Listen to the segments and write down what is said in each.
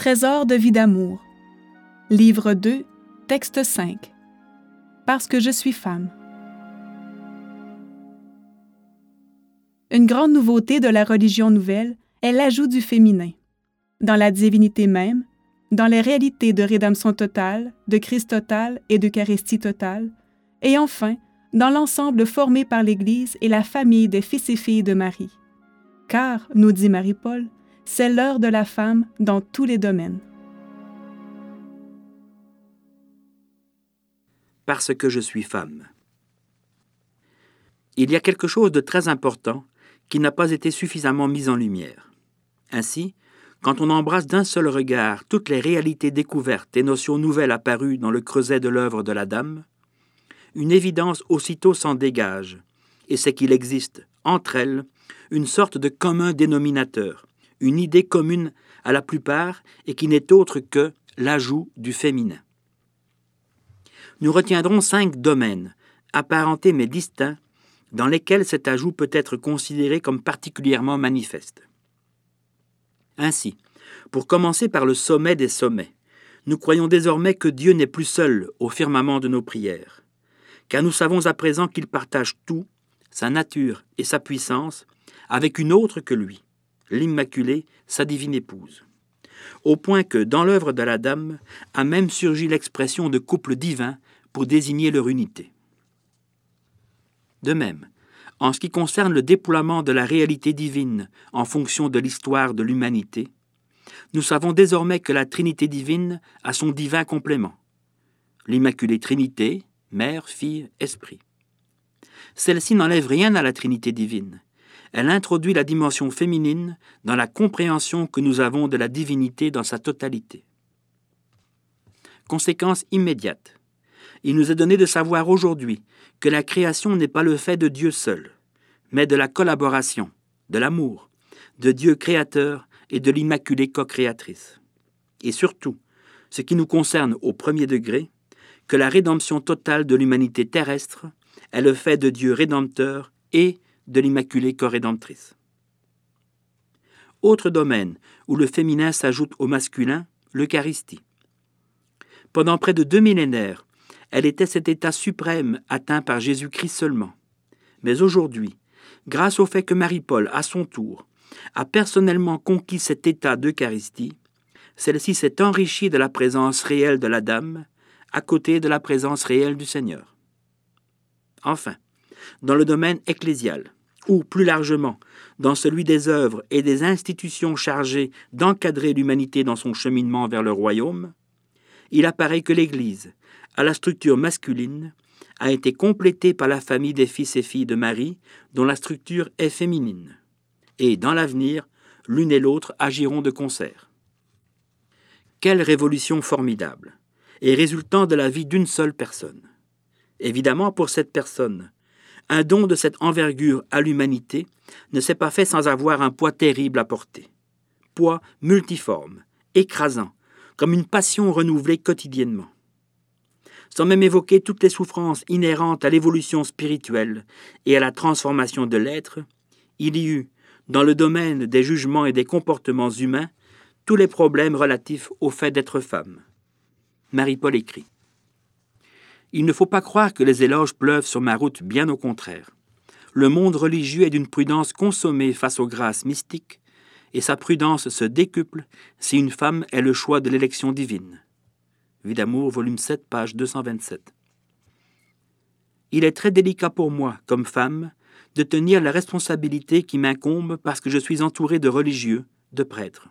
Trésor de vie d'amour. Livre 2, texte 5. Parce que je suis femme. Une grande nouveauté de la religion nouvelle est l'ajout du féminin. Dans la divinité même, dans les réalités de rédemption totale, de Christ total et d'Eucharistie totale, et enfin dans l'ensemble formé par l'Église et la famille des fils et filles de Marie. Car, nous dit Marie-Paul, c'est l'heure de la femme dans tous les domaines. Parce que je suis femme. Il y a quelque chose de très important qui n'a pas été suffisamment mis en lumière. Ainsi, quand on embrasse d'un seul regard toutes les réalités découvertes et notions nouvelles apparues dans le creuset de l'œuvre de la Dame, une évidence aussitôt s'en dégage, et c'est qu'il existe, entre elles, une sorte de commun dénominateur, une idée commune à la plupart et qui n'est autre que l'ajout du féminin. Nous retiendrons cinq domaines, apparentés mais distincts, dans lesquels cet ajout peut être considéré comme particulièrement manifeste. Ainsi, pour commencer par le sommet des sommets, nous croyons désormais que Dieu n'est plus seul au firmament de nos prières car nous savons à présent qu'il partage tout, sa nature et sa puissance, avec une autre que lui, l'Immaculée, sa divine épouse. Au point que, dans l'œuvre de la Dame, a même surgi l'expression de couple divin pour désigner leur unité. De même, en ce qui concerne le déploiement de la réalité divine en fonction de l'histoire de l'humanité, nous savons désormais que la Trinité divine a son divin complément. L'Immaculée Trinité, Mère, Fille, Esprit. Celle-ci n'enlève rien à la Trinité divine. Elle introduit la dimension féminine dans la compréhension que nous avons de la divinité dans sa totalité. Conséquence immédiate. Il nous est donné de savoir aujourd'hui que la création n'est pas le fait de Dieu seul, mais de la collaboration, de l'amour, de Dieu créateur et de l'Immaculée co-créatrice. Et surtout, ce qui nous concerne au premier degré, que la rédemption totale de l'humanité terrestre est le fait de Dieu rédempteur et de l'Immaculée Corrédemptrice. Autre domaine où le féminin s'ajoute au masculin, l'Eucharistie. Pendant près de deux millénaires, elle était cet état suprême atteint par Jésus-Christ seulement. Mais aujourd'hui, grâce au fait que Marie-Paul, à son tour, a personnellement conquis cet état d'Eucharistie, celle-ci s'est enrichie de la présence réelle de la Dame à côté de la présence réelle du Seigneur. Enfin, dans le domaine ecclésial, ou plus largement dans celui des œuvres et des institutions chargées d'encadrer l'humanité dans son cheminement vers le royaume, il apparaît que l'Église, à la structure masculine, a été complétée par la famille des fils et filles de Marie, dont la structure est féminine. Et dans l'avenir, l'une et l'autre agiront de concert. Quelle révolution formidable et résultant de la vie d'une seule personne. Évidemment, pour cette personne, un don de cette envergure à l'humanité ne s'est pas fait sans avoir un poids terrible à porter. Poids multiforme, écrasant, comme une passion renouvelée quotidiennement. Sans même évoquer toutes les souffrances inhérentes à l'évolution spirituelle et à la transformation de l'être, il y eut, dans le domaine des jugements et des comportements humains, tous les problèmes relatifs au fait d'être femme. Marie-Paul écrit Il ne faut pas croire que les éloges pleuvent sur ma route, bien au contraire. Le monde religieux est d'une prudence consommée face aux grâces mystiques, et sa prudence se décuple si une femme est le choix de l'élection divine. Vie d'amour, volume 7, page 227. Il est très délicat pour moi, comme femme, de tenir la responsabilité qui m'incombe parce que je suis entouré de religieux, de prêtres.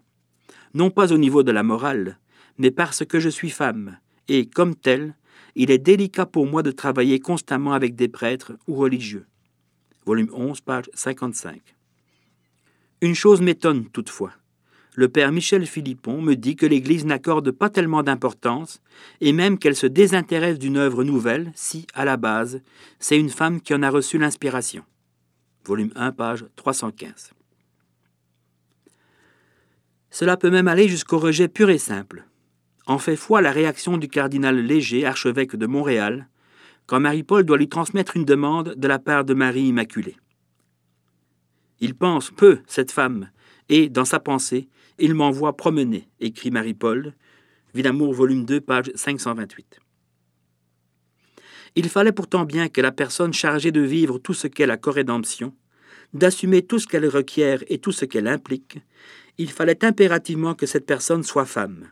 Non pas au niveau de la morale, mais parce que je suis femme, et comme telle, il est délicat pour moi de travailler constamment avec des prêtres ou religieux. Volume 11, page 55. Une chose m'étonne toutefois. Le père Michel Philippon me dit que l'Église n'accorde pas tellement d'importance, et même qu'elle se désintéresse d'une œuvre nouvelle si, à la base, c'est une femme qui en a reçu l'inspiration. Volume 1, page 315. Cela peut même aller jusqu'au rejet pur et simple en fait foi la réaction du cardinal Léger, archevêque de Montréal, quand Marie-Paul doit lui transmettre une demande de la part de Marie Immaculée. Il pense peu, cette femme, et, dans sa pensée, il m'envoie promener, écrit Marie-Paul, Vie d'amour, volume 2, page 528. Il fallait pourtant bien que la personne chargée de vivre tout ce qu'est la corrédemption, d'assumer tout ce qu'elle requiert et tout ce qu'elle implique, il fallait impérativement que cette personne soit femme.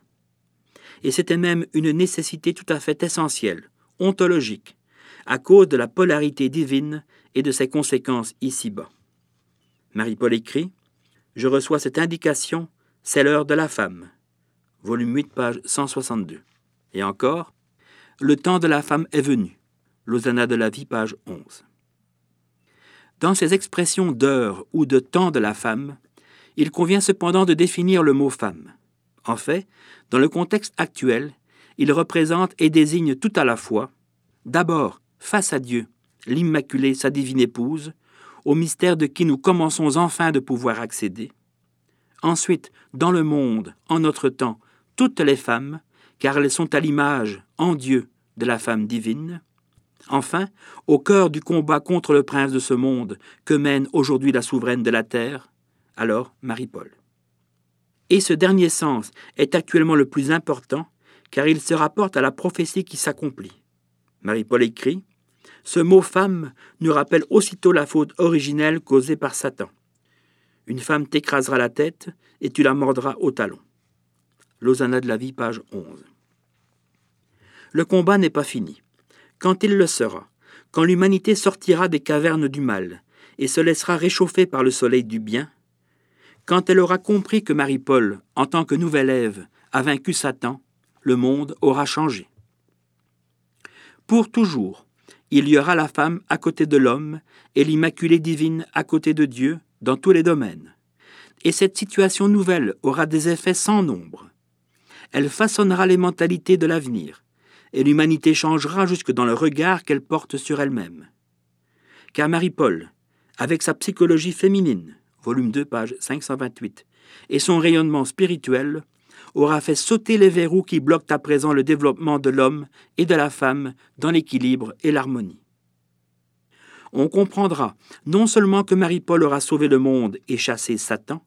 Et c'était même une nécessité tout à fait essentielle, ontologique, à cause de la polarité divine et de ses conséquences ici-bas. Marie-Paul écrit Je reçois cette indication, c'est l'heure de la femme volume 8, page 162. Et encore, Le temps de la femme est venu, Lausanne de la vie, page 11. Dans ces expressions d'heure ou de temps de la femme, il convient cependant de définir le mot femme. En fait, dans le contexte actuel, il représente et désigne tout à la fois, d'abord, face à Dieu, l'Immaculée, sa divine épouse, au mystère de qui nous commençons enfin de pouvoir accéder. Ensuite, dans le monde, en notre temps, toutes les femmes, car elles sont à l'image, en Dieu, de la femme divine. Enfin, au cœur du combat contre le prince de ce monde que mène aujourd'hui la souveraine de la terre, alors Marie-Paul. Et ce dernier sens est actuellement le plus important, car il se rapporte à la prophétie qui s'accomplit. Marie-Paul écrit Ce mot femme nous rappelle aussitôt la faute originelle causée par Satan. Une femme t'écrasera la tête et tu la mordras au talon. Lausanne de la vie, page 11. Le combat n'est pas fini. Quand il le sera, quand l'humanité sortira des cavernes du mal et se laissera réchauffer par le soleil du bien, quand elle aura compris que Marie-Paul, en tant que nouvelle Ève, a vaincu Satan, le monde aura changé. Pour toujours, il y aura la femme à côté de l'homme et l'Immaculée divine à côté de Dieu dans tous les domaines. Et cette situation nouvelle aura des effets sans nombre elle façonnera les mentalités de l'avenir, et l'humanité changera jusque dans le regard qu'elle porte sur elle-même. Car Marie-Paul, avec sa psychologie féminine, volume 2, page 528, et son rayonnement spirituel, aura fait sauter les verrous qui bloquent à présent le développement de l'homme et de la femme dans l'équilibre et l'harmonie. On comprendra non seulement que Marie-Paul aura sauvé le monde et chassé Satan,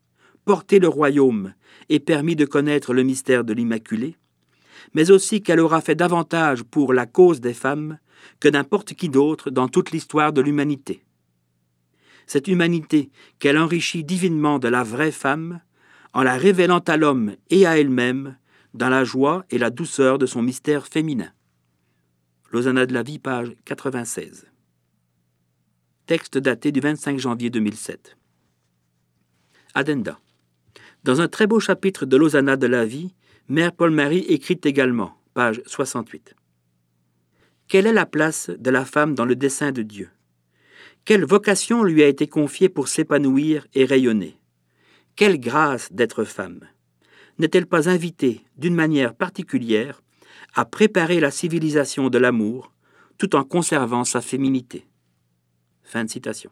porté le royaume et permis de connaître le mystère de l'Immaculée, mais aussi qu'elle aura fait davantage pour la cause des femmes que n'importe qui d'autre dans toute l'histoire de l'humanité. Cette humanité qu'elle enrichit divinement de la vraie femme, en la révélant à l'homme et à elle-même dans la joie et la douceur de son mystère féminin. Lausanne de la vie, page 96. Texte daté du 25 janvier 2007. Addenda. Dans un très beau chapitre de l'Hosanna de la vie, Mère Paul-Marie écrit également, page 68. Quelle est la place de la femme dans le dessein de Dieu? Quelle vocation lui a été confiée pour s'épanouir et rayonner? Quelle grâce d'être femme? N'est-elle pas invitée, d'une manière particulière, à préparer la civilisation de l'amour tout en conservant sa féminité? Fin de citation.